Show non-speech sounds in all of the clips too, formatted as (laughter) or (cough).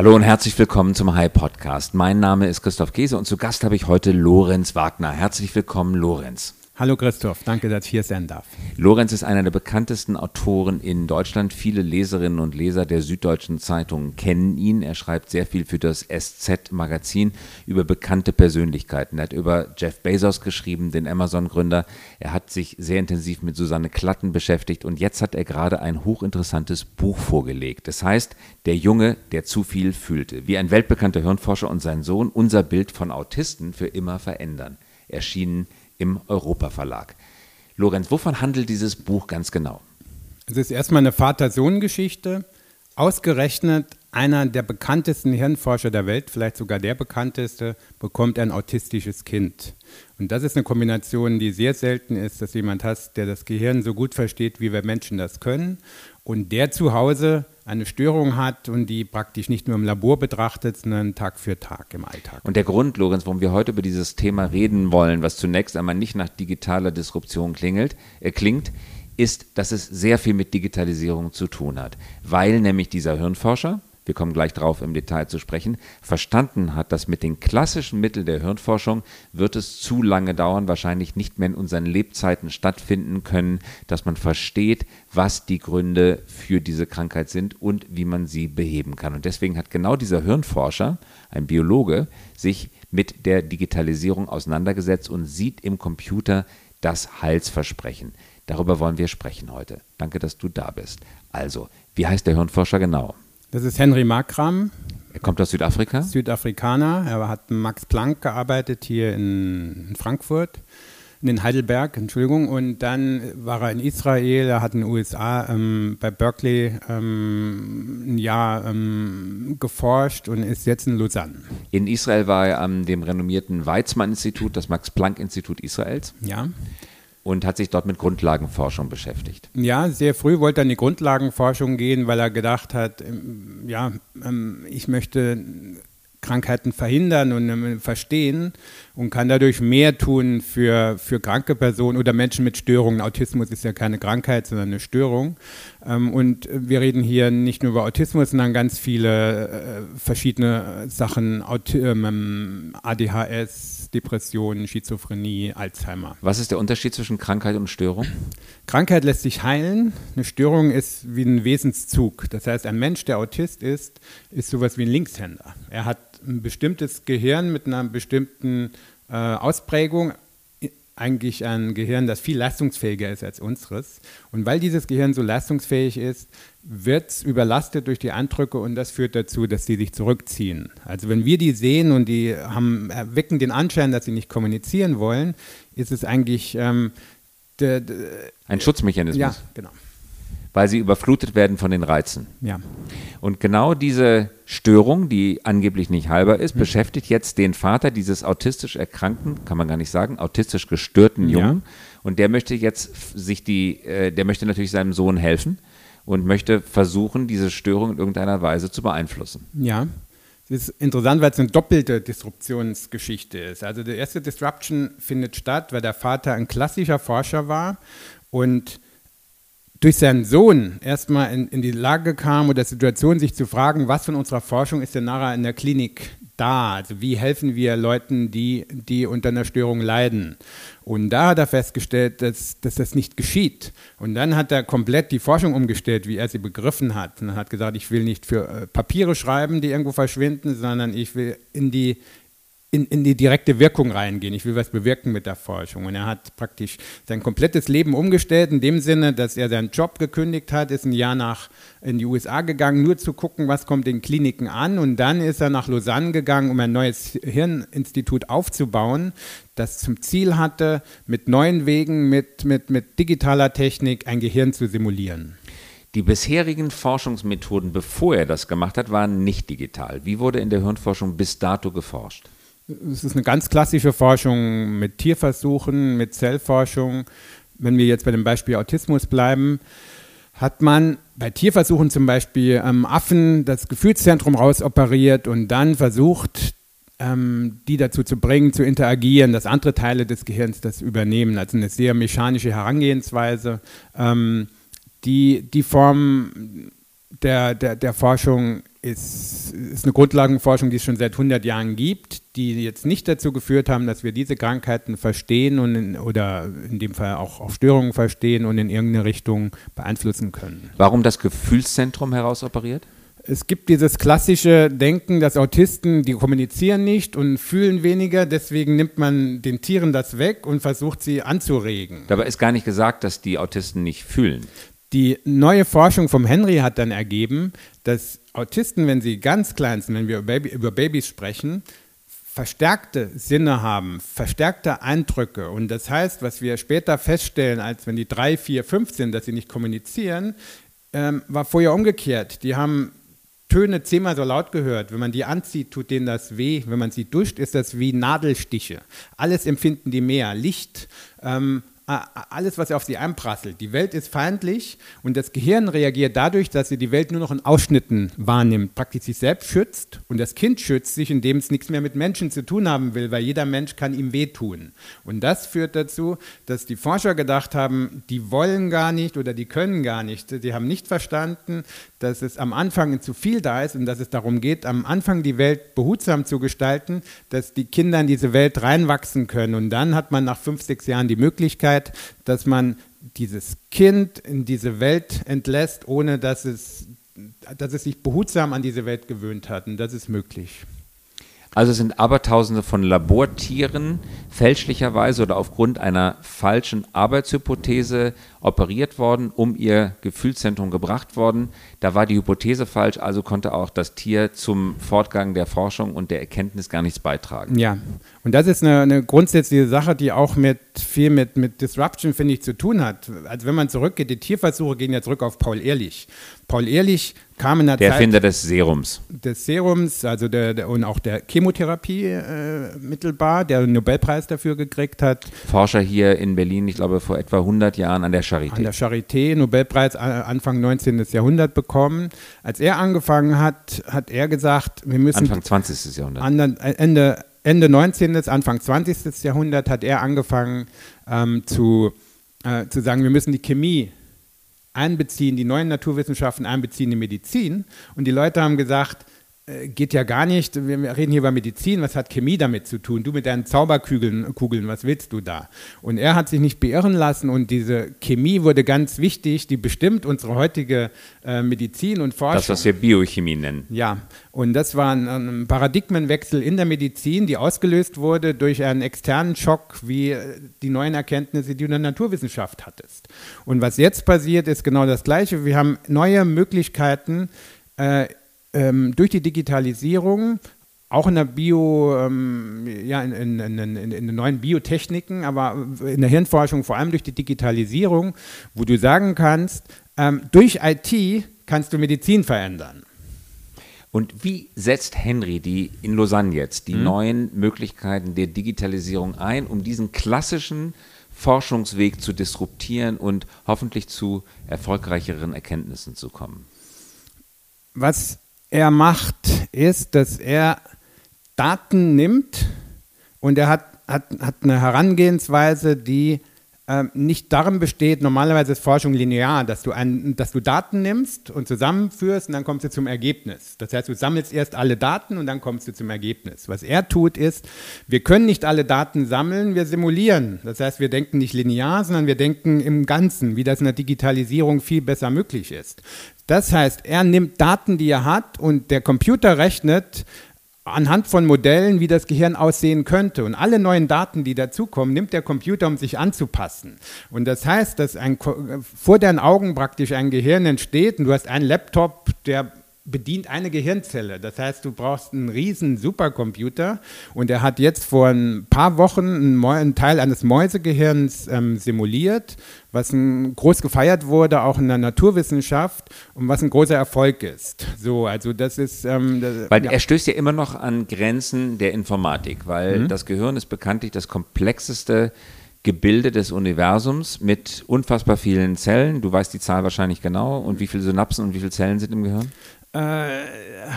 Hallo und herzlich willkommen zum High Podcast. Mein Name ist Christoph Käse und zu Gast habe ich heute Lorenz Wagner. Herzlich willkommen, Lorenz. Hallo Christoph, danke, dass ich hier sein darf. Lorenz ist einer der bekanntesten Autoren in Deutschland. Viele Leserinnen und Leser der Süddeutschen Zeitung kennen ihn. Er schreibt sehr viel für das SZ-Magazin über bekannte Persönlichkeiten. Er hat über Jeff Bezos geschrieben, den Amazon-Gründer. Er hat sich sehr intensiv mit Susanne Klatten beschäftigt und jetzt hat er gerade ein hochinteressantes Buch vorgelegt. Das heißt, Der Junge, der zu viel fühlte. Wie ein weltbekannter Hirnforscher und sein Sohn unser Bild von Autisten für immer verändern. Erschienen im Europa Verlag. Lorenz, wovon handelt dieses Buch ganz genau? Es ist erstmal eine Vater-Sohn-Geschichte. Ausgerechnet einer der bekanntesten Hirnforscher der Welt, vielleicht sogar der bekannteste, bekommt ein autistisches Kind. Und das ist eine Kombination, die sehr selten ist, dass jemand hat, der das Gehirn so gut versteht, wie wir Menschen das können. Und der zu Hause eine Störung hat und die praktisch nicht nur im Labor betrachtet, sondern Tag für Tag im Alltag. Und der Grund, Lorenz, warum wir heute über dieses Thema reden wollen, was zunächst einmal nicht nach digitaler Disruption klingelt, äh, klingt, ist, dass es sehr viel mit Digitalisierung zu tun hat. Weil nämlich dieser Hirnforscher, wir kommen gleich darauf im Detail zu sprechen, verstanden hat, dass mit den klassischen Mitteln der Hirnforschung wird es zu lange dauern, wahrscheinlich nicht mehr in unseren Lebzeiten stattfinden können, dass man versteht, was die Gründe für diese Krankheit sind und wie man sie beheben kann. Und deswegen hat genau dieser Hirnforscher, ein Biologe, sich mit der Digitalisierung auseinandergesetzt und sieht im Computer das Heilsversprechen. Darüber wollen wir sprechen heute. Danke, dass du da bist. Also, wie heißt der Hirnforscher genau? Das ist Henry Markram. Er kommt aus Südafrika? Südafrikaner. Er hat Max Planck gearbeitet hier in Frankfurt, in Heidelberg, Entschuldigung. Und dann war er in Israel, er hat in den USA ähm, bei Berkeley ähm, ein Jahr ähm, geforscht und ist jetzt in Lausanne. In Israel war er an dem renommierten Weizmann-Institut, das Max-Planck-Institut Israels. Ja und hat sich dort mit Grundlagenforschung beschäftigt. Ja, sehr früh wollte er in die Grundlagenforschung gehen, weil er gedacht hat, ähm, ja, ähm, ich möchte Krankheiten verhindern und ähm, verstehen und kann dadurch mehr tun für, für kranke Personen oder Menschen mit Störungen. Autismus ist ja keine Krankheit, sondern eine Störung. und wir reden hier nicht nur über Autismus, sondern ganz viele äh, verschiedene Sachen, ADHS, Depressionen, Schizophrenie, Alzheimer. Was ist der Unterschied zwischen Krankheit und Störung? Krankheit lässt sich heilen. Eine Störung ist wie ein Wesenszug. Das heißt, ein Mensch, der Autist ist, ist sowas wie ein Linkshänder. Er hat ein bestimmtes Gehirn mit einer bestimmten äh, Ausprägung, eigentlich ein Gehirn, das viel leistungsfähiger ist als unseres. Und weil dieses Gehirn so leistungsfähig ist, wird es überlastet durch die Eindrücke und das führt dazu, dass sie sich zurückziehen. Also wenn wir die sehen und die haben, erwecken den Anschein, dass sie nicht kommunizieren wollen, ist es eigentlich ähm, ein Schutzmechanismus. Ja, genau weil sie überflutet werden von den Reizen. Ja. Und genau diese Störung, die angeblich nicht heilbar ist, mhm. beschäftigt jetzt den Vater dieses autistisch erkrankten, kann man gar nicht sagen, autistisch gestörten Jungen. Ja. Und der möchte jetzt sich die, äh, der möchte natürlich seinem Sohn helfen und möchte versuchen, diese Störung in irgendeiner Weise zu beeinflussen. Ja. Das ist interessant, weil es eine doppelte Disruptionsgeschichte ist. Also die erste Disruption findet statt, weil der Vater ein klassischer Forscher war und durch seinen Sohn erstmal in, in die Lage kam oder Situation, sich zu fragen, was von unserer Forschung ist denn nachher in der Klinik da? Also wie helfen wir Leuten, die, die unter einer Störung leiden? Und da hat er festgestellt, dass, dass das nicht geschieht. Und dann hat er komplett die Forschung umgestellt, wie er sie begriffen hat. Und er hat gesagt, ich will nicht für äh, Papiere schreiben, die irgendwo verschwinden, sondern ich will in die in, in die direkte Wirkung reingehen. Ich will was bewirken mit der Forschung. Und er hat praktisch sein komplettes Leben umgestellt, in dem Sinne, dass er seinen Job gekündigt hat, ist ein Jahr nach in die USA gegangen, nur zu gucken, was kommt in Kliniken an. Und dann ist er nach Lausanne gegangen, um ein neues Hirninstitut aufzubauen, das zum Ziel hatte, mit neuen Wegen, mit, mit, mit digitaler Technik ein Gehirn zu simulieren. Die bisherigen Forschungsmethoden, bevor er das gemacht hat, waren nicht digital. Wie wurde in der Hirnforschung bis dato geforscht? Es ist eine ganz klassische Forschung mit Tierversuchen, mit Zellforschung. Wenn wir jetzt bei dem Beispiel Autismus bleiben, hat man bei Tierversuchen zum Beispiel ähm, Affen das Gefühlszentrum rausoperiert und dann versucht, ähm, die dazu zu bringen, zu interagieren, dass andere Teile des Gehirns das übernehmen. Also eine sehr mechanische Herangehensweise. Ähm, die, die Form der, der, der Forschung ist, ist eine Grundlagenforschung, die es schon seit 100 Jahren gibt, die jetzt nicht dazu geführt haben, dass wir diese Krankheiten verstehen und in, oder in dem Fall auch, auch Störungen verstehen und in irgendeine Richtung beeinflussen können. Warum das Gefühlszentrum herausoperiert? Es gibt dieses klassische Denken, dass Autisten, die kommunizieren nicht und fühlen weniger, deswegen nimmt man den Tieren das weg und versucht sie anzuregen. Dabei ist gar nicht gesagt, dass die Autisten nicht fühlen. Die neue Forschung vom Henry hat dann ergeben, dass Autisten, wenn sie ganz klein sind, wenn wir über, Baby, über Babys sprechen, verstärkte Sinne haben, verstärkte Eindrücke. Und das heißt, was wir später feststellen, als wenn die drei, vier, fünf sind, dass sie nicht kommunizieren, ähm, war vorher umgekehrt. Die haben Töne zehnmal so laut gehört. Wenn man die anzieht, tut denen das weh. Wenn man sie duscht, ist das wie Nadelstiche. Alles empfinden die mehr. Licht, ähm, alles, was auf sie einprasselt. Die Welt ist feindlich und das Gehirn reagiert dadurch, dass sie die Welt nur noch in Ausschnitten wahrnimmt, praktisch sich selbst schützt und das Kind schützt sich, indem es nichts mehr mit Menschen zu tun haben will, weil jeder Mensch kann ihm wehtun. Und das führt dazu, dass die Forscher gedacht haben, die wollen gar nicht oder die können gar nicht. Sie haben nicht verstanden, dass es am Anfang zu viel da ist und dass es darum geht, am Anfang die Welt behutsam zu gestalten, dass die Kinder in diese Welt reinwachsen können. Und dann hat man nach fünf, sechs Jahren die Möglichkeit, dass man dieses Kind in diese Welt entlässt, ohne dass es, dass es sich behutsam an diese Welt gewöhnt hat. Und das ist möglich. Also sind Abertausende von Labortieren fälschlicherweise oder aufgrund einer falschen Arbeitshypothese operiert worden, um ihr Gefühlszentrum gebracht worden. Da war die Hypothese falsch, also konnte auch das Tier zum Fortgang der Forschung und der Erkenntnis gar nichts beitragen. Ja, und das ist eine, eine grundsätzliche Sache, die auch mit viel mit, mit Disruption, finde ich, zu tun hat. Also wenn man zurückgeht, die Tierversuche gehen ja zurück auf Paul Ehrlich. Paul Ehrlich kam in der, der Zeit Erfinder des Serums. Des Serums, also der, der und auch der Chemotherapie äh, mittelbar, der einen Nobelpreis dafür gekriegt hat. Forscher hier in Berlin, ich glaube vor etwa 100 Jahren an der Charité. An der Charité, Nobelpreis Anfang 19. Jahrhundert bekommen. Als er angefangen hat, hat er gesagt, wir müssen. Anfang 20. Jahrhundert. Ende, Ende 19., Anfang 20. Jahrhundert hat er angefangen ähm, zu, äh, zu sagen, wir müssen die Chemie einbeziehen, die neuen Naturwissenschaften einbeziehen in Medizin. Und die Leute haben gesagt, äh, geht ja gar nicht. Wir reden hier über Medizin. Was hat Chemie damit zu tun? Du mit deinen Zauberkugeln, Kugeln, was willst du da? Und er hat sich nicht beirren lassen und diese Chemie wurde ganz wichtig. Die bestimmt unsere heutige äh, Medizin und Forschung. Das, was wir Biochemie nennen. Ja, und das war ein, ein, Paradigmenwechsel in der Medizin, die ausgelöst wurde durch einen externen Schock, wie äh, die neuen Erkenntnisse, die du in der Naturwissenschaft hattest. Und was jetzt passiert, ist genau das Gleiche. Wir haben neue Möglichkeiten, äh, ähm, durch die Digitalisierung auch in der Bio, ähm, ja, in, in, in, in, den neuen Biotechniken, aber in der Hirnforschung vor allem durch die Digitalisierung, wo du sagen kannst, ähm, durch IT kannst du Medizin verändern. Und wie setzt Henry die in Lausanne jetzt die mhm. neuen Möglichkeiten der Digitalisierung ein, um diesen klassischen Forschungsweg zu disruptieren und hoffentlich zu erfolgreicheren Erkenntnissen zu kommen? Was er macht, ist, dass er Daten nimmt und er hat, hat, hat eine Herangehensweise, die ähm, nicht darin besteht, normalerweise ist Forschung linear, dass du, ein, dass du Daten nimmst und zusammenführst und dann kommst du zum Ergebnis. Das heißt, du sammelst erst alle Daten und dann kommst du zum Ergebnis. Was er tut, ist, wir können nicht alle Daten sammeln, wir simulieren. Das heißt, wir denken nicht linear, sondern wir denken im Ganzen, wie das in der Digitalisierung viel besser möglich ist. Das heißt, er nimmt Daten, die er hat, und der Computer rechnet anhand von Modellen, wie das Gehirn aussehen könnte. Und alle neuen Daten, die dazukommen, nimmt der Computer, um sich anzupassen. Und das heißt, dass ein, vor deinen Augen praktisch ein Gehirn entsteht und du hast einen Laptop, der bedient eine Gehirnzelle. Das heißt, du brauchst einen riesen Supercomputer und er hat jetzt vor ein paar Wochen einen, einen Teil eines Mäusegehirns ähm, simuliert, was ein, groß gefeiert wurde, auch in der Naturwissenschaft und was ein großer Erfolg ist. So, also das ist... Ähm, das, weil ja. er stößt ja immer noch an Grenzen der Informatik, weil mhm. das Gehirn ist bekanntlich das komplexeste Gebilde des Universums mit unfassbar vielen Zellen. Du weißt die Zahl wahrscheinlich genau. Und wie viele Synapsen und wie viele Zellen sind im Gehirn? Äh,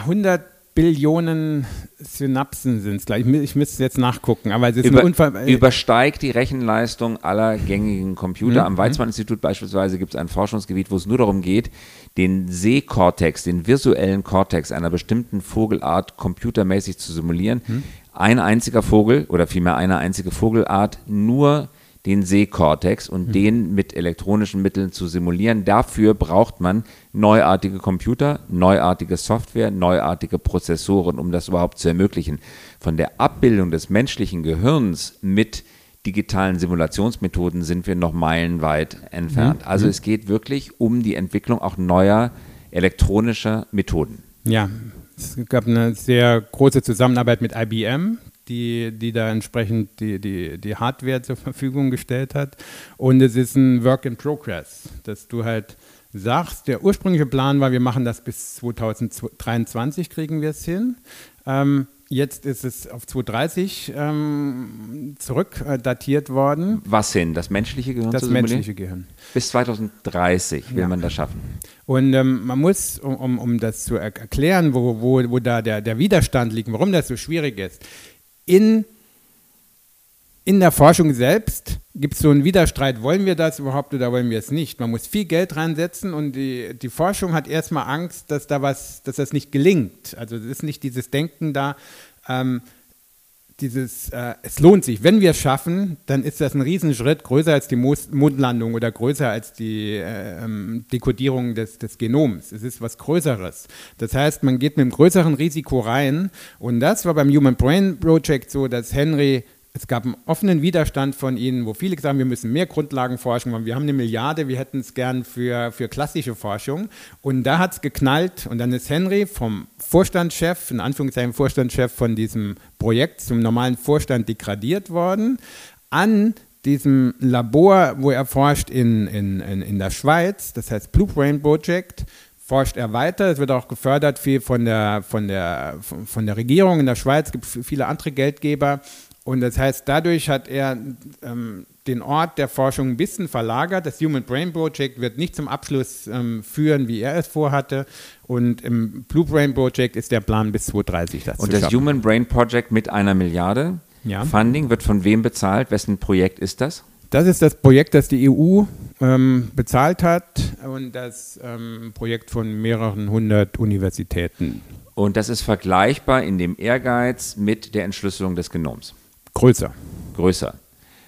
100 Billionen Synapsen sind es gleich. Ich müsste jetzt nachgucken, aber es ist Über, Unfall. Übersteigt die Rechenleistung aller gängigen Computer. Mhm. Am Weizmann-Institut beispielsweise gibt es ein Forschungsgebiet, wo es nur darum geht, den Sehkortex, den visuellen Kortex einer bestimmten Vogelart computermäßig zu simulieren. Mhm. Ein einziger Vogel oder vielmehr eine einzige Vogelart nur den Sehkortex und mhm. den mit elektronischen Mitteln zu simulieren. Dafür braucht man neuartige Computer, neuartige Software, neuartige Prozessoren, um das überhaupt zu ermöglichen. Von der Abbildung des menschlichen Gehirns mit digitalen Simulationsmethoden sind wir noch meilenweit entfernt. Mhm. Also mhm. es geht wirklich um die Entwicklung auch neuer elektronischer Methoden. Ja, es gab eine sehr große Zusammenarbeit mit IBM, die, die da entsprechend die, die, die Hardware zur Verfügung gestellt hat. Und es ist ein Work in Progress, dass du halt sagst, der ursprüngliche Plan war, wir machen das bis 2023, kriegen wir es hin. Ähm, jetzt ist es auf 2030 ähm, zurückdatiert äh, worden. Was hin? Das menschliche Gehirn? Das menschliche Gehirn. Bis 2030 will ja. man das schaffen. Und ähm, man muss, um, um das zu er erklären, wo, wo, wo da der, der Widerstand liegt, warum das so schwierig ist, in, in der Forschung selbst gibt es so einen Widerstreit, wollen wir das überhaupt oder wollen wir es nicht? Man muss viel Geld reinsetzen und die, die Forschung hat erstmal Angst, dass da was, dass das nicht gelingt. Also es ist nicht dieses Denken da, ähm, dieses, äh, es lohnt sich. Wenn wir es schaffen, dann ist das ein Riesenschritt, größer als die Mondlandung oder größer als die äh, ähm, Dekodierung des, des Genoms. Es ist was Größeres. Das heißt, man geht mit einem größeren Risiko rein. Und das war beim Human Brain Project so, dass Henry es gab einen offenen Widerstand von ihnen, wo viele gesagt haben, wir müssen mehr Grundlagenforschung machen. Wir haben eine Milliarde, wir hätten es gern für, für klassische Forschung. Und da hat es geknallt. Und dann ist Henry vom Vorstandschef, in Anführungszeichen Vorstandschef von diesem Projekt zum normalen Vorstand degradiert worden, an diesem Labor, wo er forscht in, in, in, in der Schweiz, das heißt Blue Brain Project, forscht er weiter. Es wird auch gefördert viel von der, von der, von der Regierung in der Schweiz, es gibt viele andere Geldgeber. Und das heißt, dadurch hat er ähm, den Ort der Forschung ein bisschen verlagert. Das Human Brain Project wird nicht zum Abschluss ähm, führen, wie er es vorhatte. Und im Blue Brain Project ist der Plan bis 2030 das Und das schaffen. Human Brain Project mit einer Milliarde ja. Funding wird von wem bezahlt? Wessen Projekt ist das? Das ist das Projekt, das die EU ähm, bezahlt hat und das ähm, Projekt von mehreren hundert Universitäten. Und das ist vergleichbar in dem Ehrgeiz mit der Entschlüsselung des Genoms. Größer. Größer.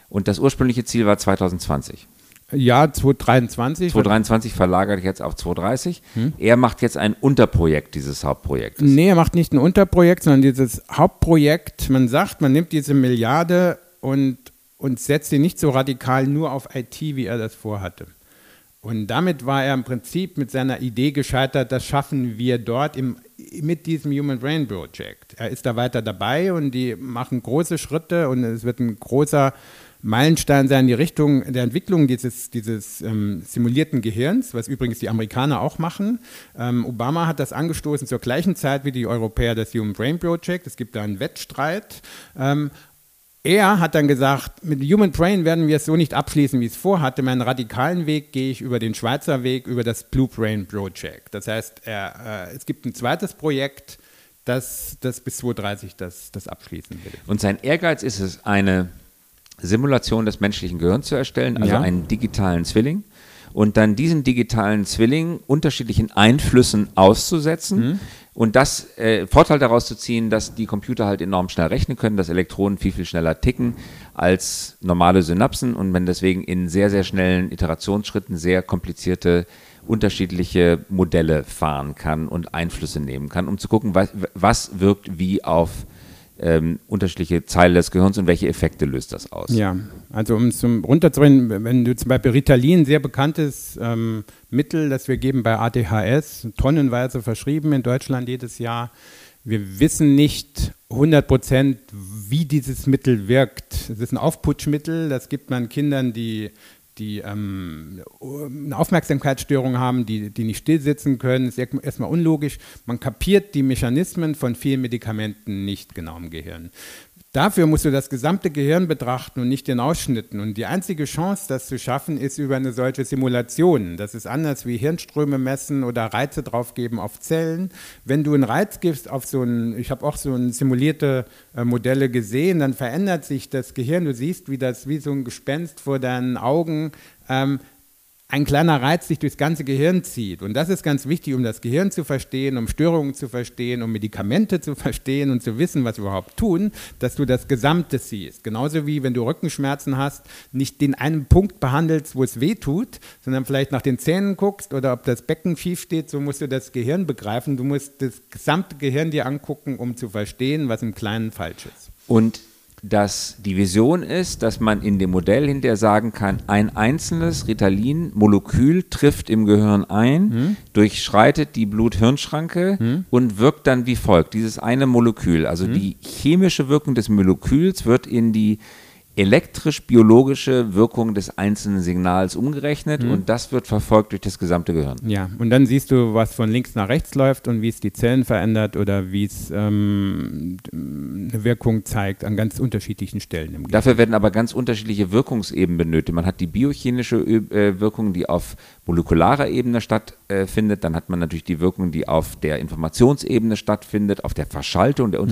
Und das ursprüngliche Ziel war 2020. Ja, 2023. 2023 verlagert jetzt auf 2030. Hm? Er macht jetzt ein Unterprojekt dieses Hauptprojektes. Nee, er macht nicht ein Unterprojekt, sondern dieses Hauptprojekt. Man sagt, man nimmt diese Milliarde und, und setzt sie nicht so radikal nur auf IT, wie er das vorhatte. Und damit war er im Prinzip mit seiner Idee gescheitert, das schaffen wir dort im, mit diesem Human Brain Project. Er ist da weiter dabei und die machen große Schritte und es wird ein großer Meilenstein sein in die Richtung der Entwicklung dieses, dieses ähm, simulierten Gehirns, was übrigens die Amerikaner auch machen. Ähm, Obama hat das angestoßen zur gleichen Zeit wie die Europäer das Human Brain Project. Es gibt da einen Wettstreit. Ähm, er hat dann gesagt, mit Human Brain werden wir es so nicht abschließen, wie es vorhatte. Meinen radikalen Weg gehe ich über den Schweizer Weg, über das Blue Brain Project. Das heißt, er, äh, es gibt ein zweites Projekt, das, das bis 2030 das, das abschließen will. Und sein Ehrgeiz ist es, eine Simulation des menschlichen Gehirns zu erstellen, also ja. einen digitalen Zwilling. Und dann diesen digitalen Zwilling unterschiedlichen Einflüssen auszusetzen. Mhm und das äh, Vorteil daraus zu ziehen, dass die Computer halt enorm schnell rechnen können, dass Elektronen viel, viel schneller ticken als normale Synapsen und man deswegen in sehr, sehr schnellen Iterationsschritten sehr komplizierte unterschiedliche Modelle fahren kann und Einflüsse nehmen kann, um zu gucken, was, was wirkt wie auf ähm, unterschiedliche Teile des Gehirns und welche Effekte löst das aus? Ja, also um es runterzubringen, wenn du zum Beispiel Ritalin, sehr bekanntes ähm, Mittel, das wir geben bei ADHS, tonnenweise verschrieben in Deutschland jedes Jahr. Wir wissen nicht 100 Prozent, wie dieses Mittel wirkt. Es ist ein Aufputschmittel, das gibt man Kindern, die die ähm, eine Aufmerksamkeitsstörung haben, die, die nicht stillsitzen können, ist erstmal unlogisch. Man kapiert die Mechanismen von vielen Medikamenten nicht genau im Gehirn. Dafür musst du das gesamte Gehirn betrachten und nicht den Ausschnitten. Und die einzige Chance, das zu schaffen, ist über eine solche Simulation. Das ist anders wie Hirnströme messen oder Reize draufgeben auf Zellen. Wenn du einen Reiz gibst auf so ein, ich habe auch so ein simulierte äh, Modelle gesehen, dann verändert sich das Gehirn. Du siehst, wie das wie so ein Gespenst vor deinen Augen ähm, ein kleiner Reiz sich durchs ganze Gehirn zieht. Und das ist ganz wichtig, um das Gehirn zu verstehen, um Störungen zu verstehen, um Medikamente zu verstehen und zu wissen, was wir überhaupt tun, dass du das Gesamte siehst. Genauso wie wenn du Rückenschmerzen hast, nicht den einen Punkt behandelst, wo es weh tut, sondern vielleicht nach den Zähnen guckst oder ob das Becken schief steht, so musst du das Gehirn begreifen. Du musst das gesamte Gehirn dir angucken, um zu verstehen, was im Kleinen falsch ist. Und dass die Vision ist, dass man in dem Modell hinterher sagen kann, ein einzelnes Ritalin-Molekül trifft im Gehirn ein, hm. durchschreitet die Blut-Hirn-Schranke hm. und wirkt dann wie folgt. Dieses eine Molekül, also hm. die chemische Wirkung des Moleküls wird in die elektrisch-biologische Wirkung des einzelnen Signals umgerechnet mhm. und das wird verfolgt durch das gesamte Gehirn. Ja, und dann siehst du, was von links nach rechts läuft und wie es die Zellen verändert oder wie es ähm, eine Wirkung zeigt an ganz unterschiedlichen Stellen im Gehirn. Dafür werden aber ganz unterschiedliche Wirkungsebenen benötigt. Man hat die biochemische äh, Wirkung, die auf molekularer Ebene stattfindet, dann hat man natürlich die Wirkung, die auf der Informationsebene stattfindet, auf der Verschaltung der mhm.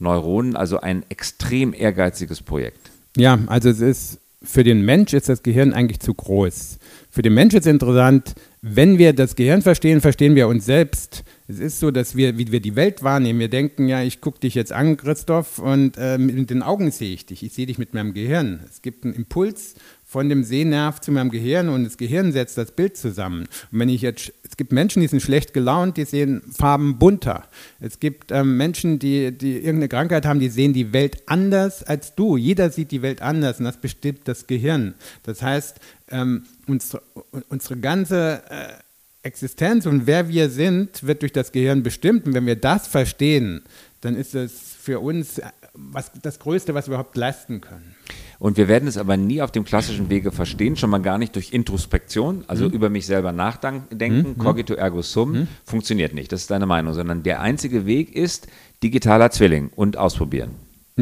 Neuronen, also ein extrem ehrgeiziges Projekt. Ja, also es ist für den Mensch ist das Gehirn eigentlich zu groß. Für den Mensch ist interessant, wenn wir das Gehirn verstehen, verstehen wir uns selbst. Es ist so, dass wir, wie wir die Welt wahrnehmen, wir denken, ja, ich gucke dich jetzt an, Christoph, und äh, mit den Augen sehe ich dich. Ich sehe dich mit meinem Gehirn. Es gibt einen Impuls von dem Sehnerv zu meinem Gehirn und das Gehirn setzt das Bild zusammen. Und wenn ich jetzt, es gibt Menschen, die sind schlecht gelaunt, die sehen Farben bunter. Es gibt ähm, Menschen, die, die irgendeine Krankheit haben, die sehen die Welt anders als du. Jeder sieht die Welt anders und das bestimmt das Gehirn. Das heißt, ähm, unsere, unsere ganze äh, Existenz und wer wir sind, wird durch das Gehirn bestimmt. Und wenn wir das verstehen, dann ist es für uns äh, was, das Größte, was wir überhaupt leisten können. Und wir werden es aber nie auf dem klassischen Wege verstehen, schon mal gar nicht durch Introspektion, also mhm. über mich selber nachdenken, mhm. cogito ergo sum, mhm. funktioniert nicht. Das ist deine Meinung, sondern der einzige Weg ist digitaler Zwilling und ausprobieren.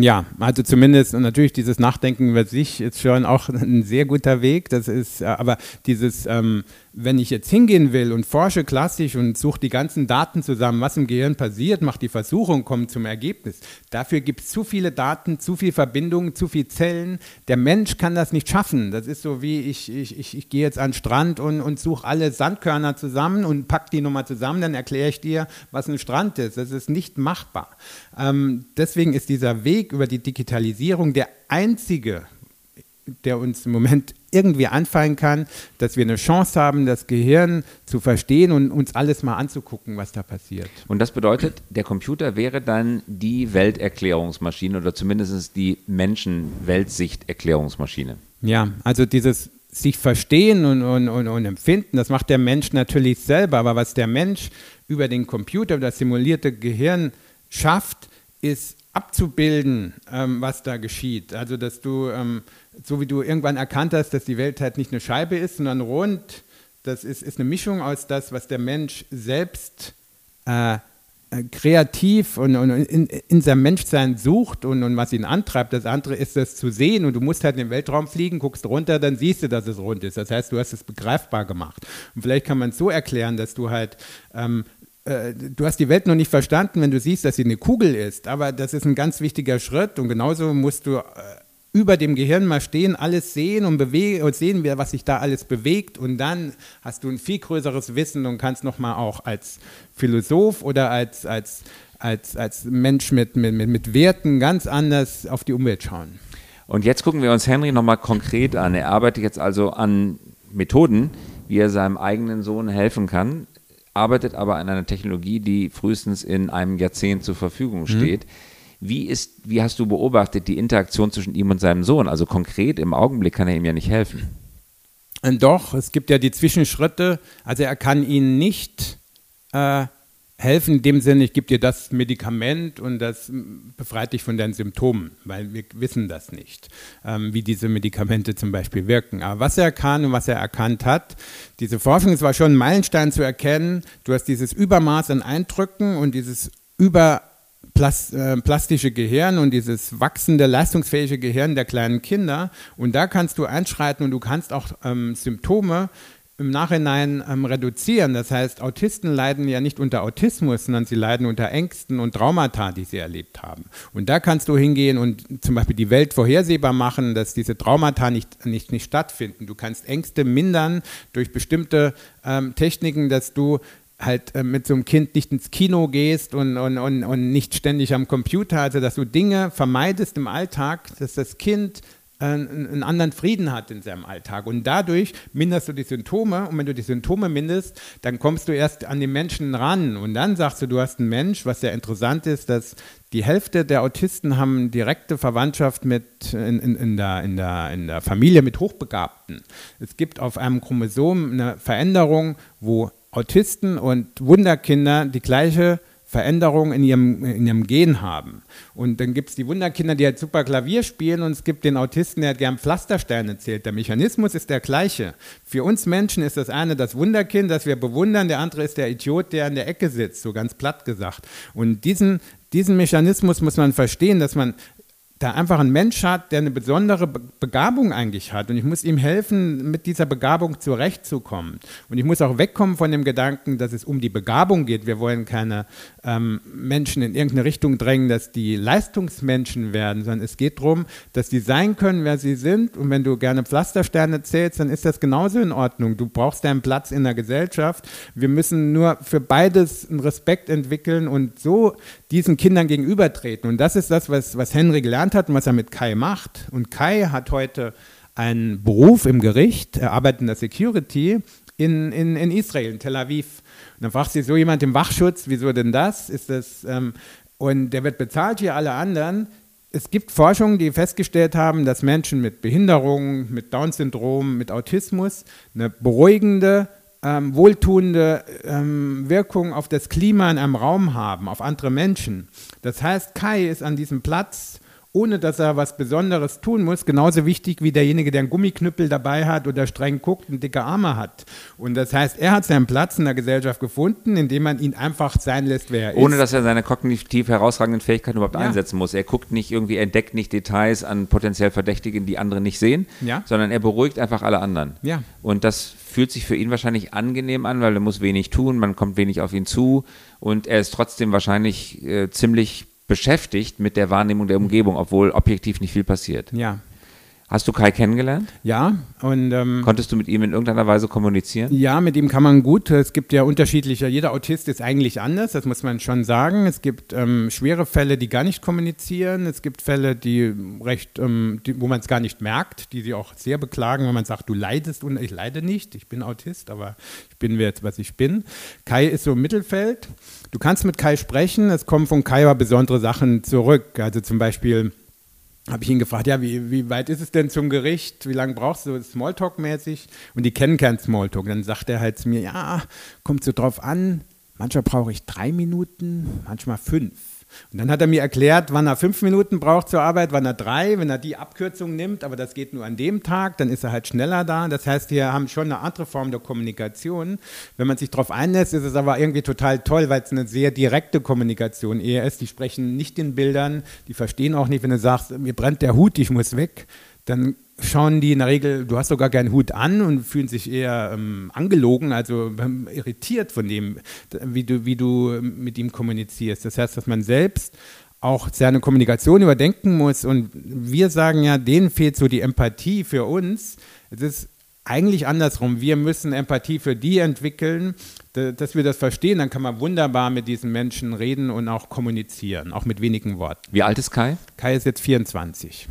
Ja, also zumindest und natürlich dieses Nachdenken über sich ist schon auch (laughs) ein sehr guter Weg. Das ist, äh, aber dieses ähm, wenn ich jetzt hingehen will und forsche klassisch und suche die ganzen Daten zusammen, was im Gehirn passiert, mache die Versuchung, komme zum Ergebnis. Dafür gibt es zu viele Daten, zu viele Verbindungen, zu viele Zellen. Der Mensch kann das nicht schaffen. Das ist so wie ich, ich, ich, ich gehe jetzt an den Strand und, und suche alle Sandkörner zusammen und pack die nochmal zusammen, dann erkläre ich dir, was ein Strand ist. Das ist nicht machbar. Ähm, deswegen ist dieser Weg über die Digitalisierung der einzige, der uns im Moment irgendwie anfallen kann, dass wir eine Chance haben, das Gehirn zu verstehen und uns alles mal anzugucken, was da passiert. Und das bedeutet, der Computer wäre dann die Welterklärungsmaschine oder zumindest die Menschen-Weltsicht-Erklärungsmaschine. Ja, also dieses sich verstehen und, und, und, und, empfinden, das macht der Mensch natürlich selber, aber was der Mensch über den Computer, über das simulierte Gehirn schafft, ist abzubilden, ähm, was da geschieht. Also, dass du, ähm, so wie du irgendwann erkannt hast, dass die Welt halt nicht eine Scheibe ist, sondern rund, das ist, ist eine Mischung aus das, was der Mensch selbst äh, äh, kreativ und, und in, in, seinem Menschsein sucht und, und, was ihn antreibt. Das andere ist das zu sehen und du musst halt in den Weltraum fliegen, guckst runter, dann siehst du, dass es rund ist. Das heißt, du hast es begreifbar gemacht. Und vielleicht kann man es so erklären, dass du halt ähm, äh, du hast die Welt noch nicht verstanden, wenn du siehst, dass sie eine Kugel ist. Aber das ist ein ganz wichtiger Schritt und genauso musst du äh, über dem Gehirn mal stehen, alles sehen und, bewegen, und sehen, was sich da alles bewegt. Und dann hast du ein viel größeres Wissen und kannst nochmal auch als Philosoph oder als, als, als, als Mensch mit, mit, mit Werten ganz anders auf die Umwelt schauen. Und jetzt gucken wir uns Henry nochmal konkret an. Er arbeitet jetzt also an Methoden, wie er seinem eigenen Sohn helfen kann arbeitet aber an einer Technologie, die frühestens in einem Jahrzehnt zur Verfügung mhm. steht. Mhm. Wie, ist, wie hast du beobachtet die Interaktion zwischen ihm und seinem Sohn? Also konkret im Augenblick kann er ihm ja nicht helfen. Doch, es gibt ja die Zwischenschritte. Also er kann ihn nicht äh, helfen in dem Sinne, ich gebe dir das Medikament und das befreit dich von deinen Symptomen, weil wir wissen das nicht, ähm, wie diese Medikamente zum Beispiel wirken. Aber was er kann und was er erkannt hat, diese Forschung, es war schon ein Meilenstein zu erkennen, du hast dieses Übermaß an Eindrücken und dieses Über äh, plastische Gehirn und dieses wachsende, leistungsfähige Gehirn der kleinen Kinder. Und da kannst du einschreiten und du kannst auch ähm, Symptome im Nachhinein ähm, reduzieren. Das heißt, Autisten leiden ja nicht unter Autismus, sondern sie leiden unter Ängsten und Traumata, die sie erlebt haben. Und da kannst du hingehen und zum Beispiel die Welt vorhersehbar machen, dass diese Traumata nicht, nicht, nicht stattfinden. Du kannst Ängste mindern durch bestimmte ähm, Techniken, dass du halt äh, mit so einem Kind nicht ins Kino gehst und, und, und, und nicht ständig am Computer, also dass du Dinge vermeidest im Alltag, dass das Kind einen anderen Frieden hat in seinem Alltag. Und dadurch minderst du die Symptome. Und wenn du die Symptome mindest, dann kommst du erst an den Menschen ran. Und dann sagst du, du hast einen Mensch, was sehr interessant ist, dass die Hälfte der Autisten haben direkte Verwandtschaft mit in, in, in, der, in, der, in der Familie mit Hochbegabten. Es gibt auf einem Chromosom eine Veränderung, wo Autisten und Wunderkinder die gleiche Veränderung in ihrem, in ihrem Gen haben. Und dann gibt es die Wunderkinder, die halt super Klavier spielen und es gibt den Autisten, der gern Pflastersteine zählt. Der Mechanismus ist der gleiche. Für uns Menschen ist das eine das Wunderkind, das wir bewundern, der andere ist der Idiot, der in der Ecke sitzt, so ganz platt gesagt. Und diesen, diesen Mechanismus muss man verstehen, dass man da einfach ein Mensch hat, der eine besondere Begabung eigentlich hat. Und ich muss ihm helfen, mit dieser Begabung zurechtzukommen. Und ich muss auch wegkommen von dem Gedanken, dass es um die Begabung geht. Wir wollen keine ähm, Menschen in irgendeine Richtung drängen, dass die Leistungsmenschen werden, sondern es geht darum, dass die sein können, wer sie sind. Und wenn du gerne Pflastersterne zählst, dann ist das genauso in Ordnung. Du brauchst deinen Platz in der Gesellschaft. Wir müssen nur für beides einen Respekt entwickeln und so diesen Kindern gegenübertreten. Und das ist das, was, was Henry gelernt hat und was er mit Kai macht. Und Kai hat heute einen Beruf im Gericht, er arbeitet in der Security in, in, in Israel, in Tel Aviv. Und dann fragt sich so jemand im Wachschutz, wieso denn das? Ist das ähm, und der wird bezahlt wie alle anderen. Es gibt Forschungen, die festgestellt haben, dass Menschen mit Behinderungen, mit Down-Syndrom, mit Autismus eine beruhigende ähm, wohltuende ähm, Wirkung auf das Klima in einem Raum haben, auf andere Menschen. Das heißt, Kai ist an diesem Platz ohne dass er was Besonderes tun muss, genauso wichtig wie derjenige, der einen Gummiknüppel dabei hat oder streng guckt und dicke Arme hat. Und das heißt, er hat seinen Platz in der Gesellschaft gefunden, indem man ihn einfach sein lässt, wer er Ohne, ist. Ohne dass er seine kognitiv herausragenden Fähigkeiten überhaupt ja. einsetzen muss. Er guckt nicht irgendwie, entdeckt nicht Details an potenziell Verdächtigen, die andere nicht sehen, ja. sondern er beruhigt einfach alle anderen. Ja. Und das fühlt sich für ihn wahrscheinlich angenehm an, weil er muss wenig tun, man kommt wenig auf ihn zu und er ist trotzdem wahrscheinlich äh, ziemlich beschäftigt mit der Wahrnehmung der Umgebung, obwohl objektiv nicht viel passiert. Ja. Hast du Kai kennengelernt? Ja. Und, ähm, Konntest du mit ihm in irgendeiner Weise kommunizieren? Ja, mit ihm kann man gut. Es gibt ja unterschiedliche, jeder Autist ist eigentlich anders, das muss man schon sagen. Es gibt ähm, schwere Fälle, die gar nicht kommunizieren. Es gibt Fälle, die recht, ähm, die, wo man es gar nicht merkt, die sie auch sehr beklagen, wenn man sagt, du leidest und ich leide nicht, ich bin Autist, aber ich bin jetzt, was ich bin. Kai ist so im Mittelfeld. Du kannst mit Kai sprechen, es kommen von Kai aber besondere Sachen zurück. Also zum Beispiel habe ich ihn gefragt, ja, wie, wie weit ist es denn zum Gericht? Wie lange brauchst du Smalltalk-mäßig? Und die kennen keinen Smalltalk. Dann sagt er halt zu mir, ja, kommt so drauf an. Manchmal brauche ich drei Minuten, manchmal fünf. Und dann hat er mir erklärt, wann er fünf Minuten braucht zur Arbeit, wann er drei, wenn er die Abkürzung nimmt, aber das geht nur an dem Tag, dann ist er halt schneller da. Das heißt, wir haben schon eine andere Form der Kommunikation. Wenn man sich darauf einlässt, ist es aber irgendwie total toll, weil es eine sehr direkte Kommunikation eher ist. Die sprechen nicht in Bildern, die verstehen auch nicht, wenn du sagst, mir brennt der Hut, ich muss weg, dann schauen die in der Regel, du hast sogar keinen Hut an und fühlen sich eher ähm, angelogen, also ähm, irritiert von dem, wie du, wie du mit ihm kommunizierst. Das heißt, dass man selbst auch seine Kommunikation überdenken muss und wir sagen ja, denen fehlt so die Empathie für uns. Es ist eigentlich andersrum. Wir müssen Empathie für die entwickeln, dass wir das verstehen. Dann kann man wunderbar mit diesen Menschen reden und auch kommunizieren, auch mit wenigen Worten. Wie alt ist Kai? Kai ist jetzt 24.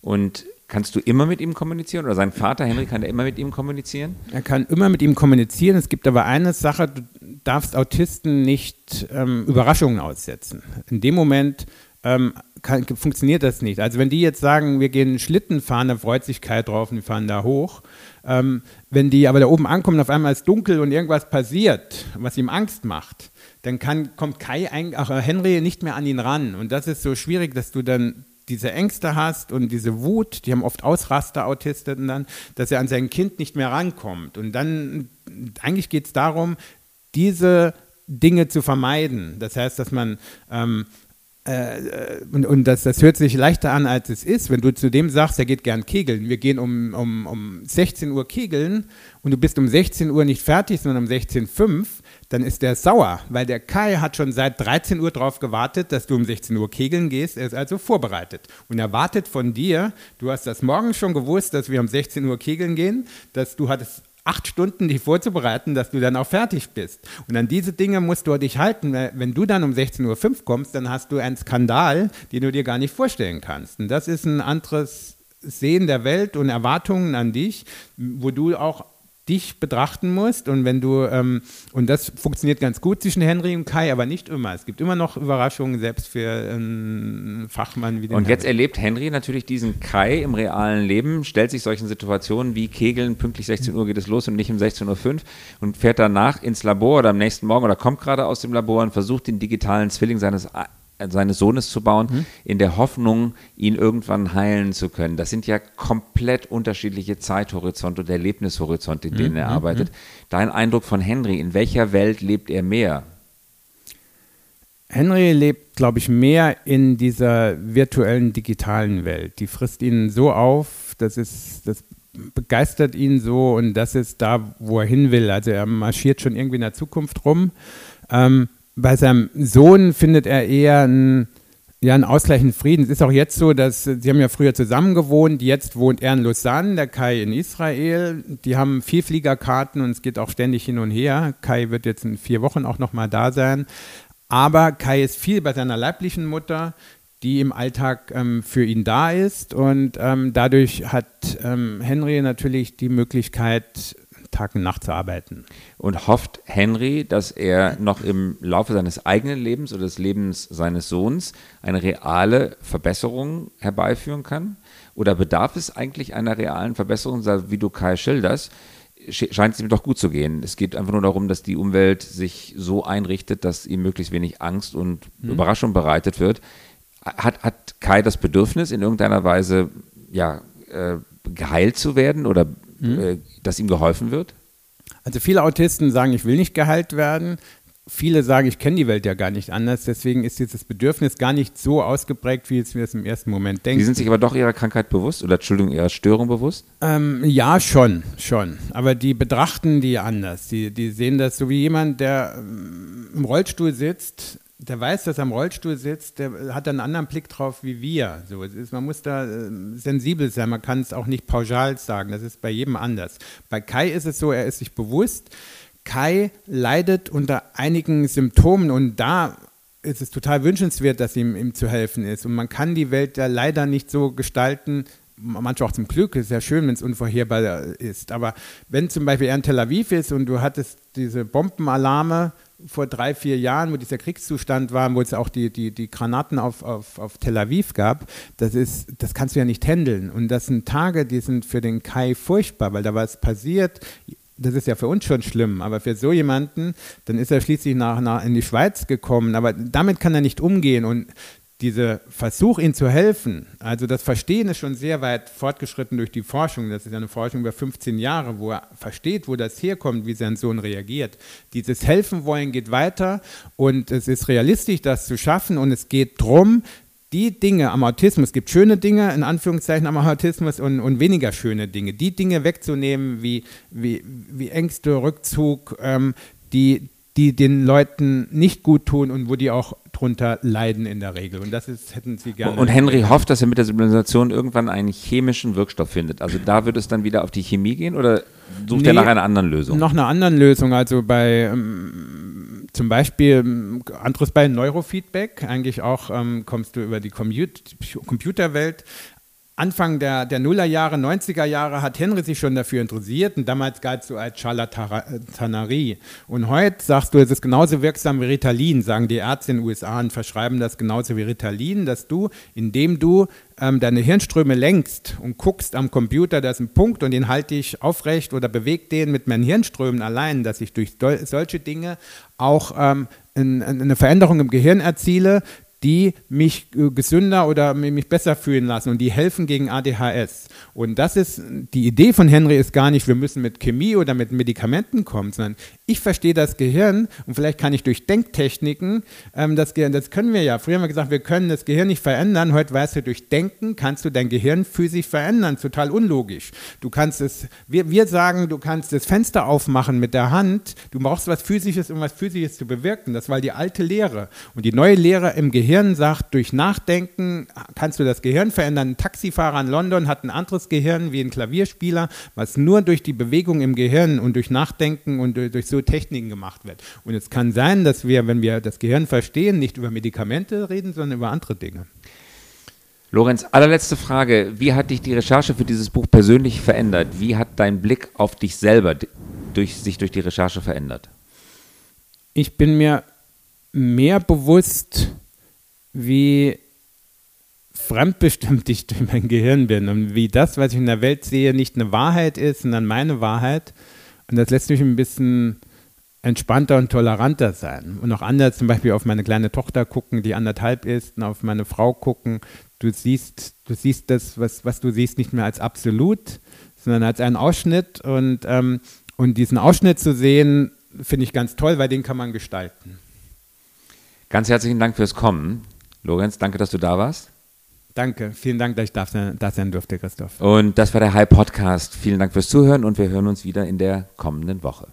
Und Kannst du immer mit ihm kommunizieren oder sein Vater Henry kann er immer mit ihm kommunizieren? Er kann immer mit ihm kommunizieren. Es gibt aber eine Sache, du darfst Autisten nicht ähm, Überraschungen aussetzen. In dem Moment ähm, kann, funktioniert das nicht. Also wenn die jetzt sagen, wir gehen Schlitten fahren, dann freut sich Kai drauf und wir fahren da hoch. Ähm, wenn die aber da oben ankommen, auf einmal ist dunkel und irgendwas passiert, was ihm Angst macht, dann kann, kommt Kai, ach, Henry nicht mehr an ihn ran. Und das ist so schwierig, dass du dann diese Ängste hast und diese Wut, die haben oft Ausraster, Autisten dann, dass er an sein Kind nicht mehr rankommt. Und dann, eigentlich geht es darum, diese Dinge zu vermeiden. Das heißt, dass man ähm, äh, und, und das, das hört sich leichter an, als es ist. Wenn du zu dem sagst, er geht gern kegeln, wir gehen um, um, um 16 Uhr kegeln und du bist um 16 Uhr nicht fertig, sondern um 16.05 Uhr, dann ist der sauer, weil der Kai hat schon seit 13 Uhr darauf gewartet, dass du um 16 Uhr kegeln gehst. Er ist also vorbereitet und er wartet von dir. Du hast das morgen schon gewusst, dass wir um 16 Uhr kegeln gehen, dass du hattest acht Stunden dich vorzubereiten, dass du dann auch fertig bist. Und an diese Dinge musst du dich halten. Wenn du dann um 16.05 Uhr kommst, dann hast du einen Skandal, den du dir gar nicht vorstellen kannst. Und das ist ein anderes Sehen der Welt und Erwartungen an dich, wo du auch dich betrachten musst und wenn du, ähm, und das funktioniert ganz gut zwischen Henry und Kai, aber nicht immer. Es gibt immer noch Überraschungen, selbst für einen Fachmann wie den Und Henry. jetzt erlebt Henry natürlich diesen Kai im realen Leben, stellt sich solchen Situationen wie Kegeln, pünktlich 16 Uhr geht es los und nicht um 16.05 Uhr und fährt danach ins Labor oder am nächsten Morgen oder kommt gerade aus dem Labor und versucht den digitalen Zwilling seines seines Sohnes zu bauen, mhm. in der Hoffnung, ihn irgendwann heilen zu können. Das sind ja komplett unterschiedliche Zeithorizonte und Erlebnishorizonte, in denen mhm. er arbeitet. Dein Eindruck von Henry, in welcher Welt lebt er mehr? Henry lebt, glaube ich, mehr in dieser virtuellen, digitalen Welt. Die frisst ihn so auf, das, ist, das begeistert ihn so und das ist da, wo er hin will. Also er marschiert schon irgendwie in der Zukunft rum. Ähm, bei seinem Sohn findet er eher einen, ja, einen ausgleichenden Frieden. Es ist auch jetzt so, dass sie haben ja früher zusammen gewohnt, jetzt wohnt er in Lausanne, der Kai in Israel. Die haben Vielfliegerkarten und es geht auch ständig hin und her. Kai wird jetzt in vier Wochen auch nochmal da sein. Aber Kai ist viel bei seiner leiblichen Mutter, die im Alltag ähm, für ihn da ist. Und ähm, dadurch hat ähm, Henry natürlich die Möglichkeit, Tag und Nacht zu arbeiten. Und hofft Henry, dass er noch im Laufe seines eigenen Lebens oder des Lebens seines Sohns eine reale Verbesserung herbeiführen kann? Oder bedarf es eigentlich einer realen Verbesserung, wie du Kai schilderst? scheint es ihm doch gut zu gehen. Es geht einfach nur darum, dass die Umwelt sich so einrichtet, dass ihm möglichst wenig Angst und mhm. Überraschung bereitet wird. Hat, hat Kai das Bedürfnis, in irgendeiner Weise ja, äh, geheilt zu werden oder mhm. dass ihm geholfen wird? Also viele Autisten sagen, ich will nicht geheilt werden. Viele sagen, ich kenne die Welt ja gar nicht anders, deswegen ist das Bedürfnis gar nicht so ausgeprägt, wie wir es im ersten Moment denken. Sie sind sich aber doch Ihrer Krankheit bewusst oder Entschuldigung, Ihrer Störung bewusst? Ähm, ja, schon, schon. Aber die betrachten die anders. Die, die sehen das so wie jemand, der ähm, im Rollstuhl sitzt, der weiß, dass er im Rollstuhl sitzt, der hat einen anderen Blick drauf wie wir. So, ist, man muss da äh, sensibel sein, man kann es auch nicht pauschal sagen, das ist bei jedem anders. Bei Kai ist es so, er ist sich bewusst, Kai leidet unter einigen Symptomen und da ist es total wünschenswert, dass ihm, ihm zu helfen ist. Und man kann die Welt ja leider nicht so gestalten, manchmal auch zum Glück, ist ja schön, wenn es unvorherbar ist. Aber wenn zum Beispiel er in Tel Aviv ist und du hattest diese Bombenalarme vor drei, vier Jahren, wo dieser Kriegszustand war, wo es auch die, die, die Granaten auf, auf, auf Tel Aviv gab, das, ist, das kannst du ja nicht handeln. Und das sind Tage, die sind für den Kai furchtbar, weil da was passiert. Das ist ja für uns schon schlimm, aber für so jemanden, dann ist er schließlich nach, nach in die Schweiz gekommen, aber damit kann er nicht umgehen. Und dieser Versuch, ihnen zu helfen, also das Verstehen ist schon sehr weit fortgeschritten durch die Forschung. Das ist eine Forschung über 15 Jahre, wo er versteht, wo das herkommt, wie sein Sohn reagiert. Dieses Helfen wollen geht weiter und es ist realistisch, das zu schaffen und es geht darum, die Dinge am Autismus, es gibt schöne Dinge in Anführungszeichen am Autismus und, und weniger schöne Dinge, die Dinge wegzunehmen wie, wie, wie Ängste, Rückzug, ähm, die, die den Leuten nicht gut tun und wo die auch drunter leiden in der Regel. Und das ist, hätten sie gerne. Und Henry hofft, dass er mit der Simulisation irgendwann einen chemischen Wirkstoff findet. Also da wird es dann wieder auf die Chemie gehen oder sucht nee, er nach einer anderen Lösung? Noch einer anderen Lösung. Also bei ähm, zum Beispiel ähm, anderes bei Neurofeedback, eigentlich auch ähm, kommst du über die Computerwelt Anfang der, der Nullerjahre, 90er Jahre hat Henry sich schon dafür interessiert und damals galt so als Charlatanerie. Und heute sagst du, es ist genauso wirksam wie Ritalin, sagen die Ärzte in den USA und verschreiben das genauso wie Ritalin, dass du, indem du ähm, deine Hirnströme lenkst und guckst am Computer, da ist ein Punkt und den halte ich aufrecht oder bewege den mit meinen Hirnströmen allein, dass ich durch solche Dinge auch ähm, eine Veränderung im Gehirn erziele, die mich äh, gesünder oder mich besser fühlen lassen und die helfen gegen ADHS. Und das ist, die Idee von Henry ist gar nicht, wir müssen mit Chemie oder mit Medikamenten kommen, sondern ich verstehe das Gehirn und vielleicht kann ich durch Denktechniken ähm, das Gehirn, das können wir ja. Früher haben wir gesagt, wir können das Gehirn nicht verändern. Heute weißt du, durch Denken kannst du dein Gehirn physisch verändern. Total unlogisch. Du kannst es, wir, wir sagen, du kannst das Fenster aufmachen mit der Hand. Du brauchst was Physisches, um was Physisches zu bewirken. Das war die alte Lehre. Und die neue Lehre im Gehirn sagt, durch Nachdenken kannst du das Gehirn verändern. Ein Taxifahrer in London hat ein anderes Gehirn wie ein Klavierspieler, was nur durch die Bewegung im Gehirn und durch Nachdenken und durch so Techniken gemacht wird. Und es kann sein, dass wir, wenn wir das Gehirn verstehen, nicht über Medikamente reden, sondern über andere Dinge. Lorenz, allerletzte Frage. Wie hat dich die Recherche für dieses Buch persönlich verändert? Wie hat dein Blick auf dich selber durch, sich durch die Recherche verändert? Ich bin mir mehr bewusst, wie fremdbestimmt ich (laughs) durch mein Gehirn bin und wie das, was ich in der Welt sehe, nicht eine Wahrheit ist, sondern meine Wahrheit. Und das lässt mich ein bisschen entspannter und toleranter sein. Und auch anders zum Beispiel auf meine kleine Tochter gucken, die anderthalb ist, und auf meine Frau gucken. Du siehst, du siehst das, was, was du siehst, nicht mehr als absolut, sondern als einen Ausschnitt. Und, ähm, und diesen Ausschnitt zu sehen, finde ich ganz toll, weil den kann man gestalten. Ganz herzlichen Dank fürs Kommen. Lorenz, danke, dass du da warst. Danke, vielen Dank, dass ich da sein durfte, Christoph. Und das war der High Podcast. Vielen Dank fürs Zuhören und wir hören uns wieder in der kommenden Woche.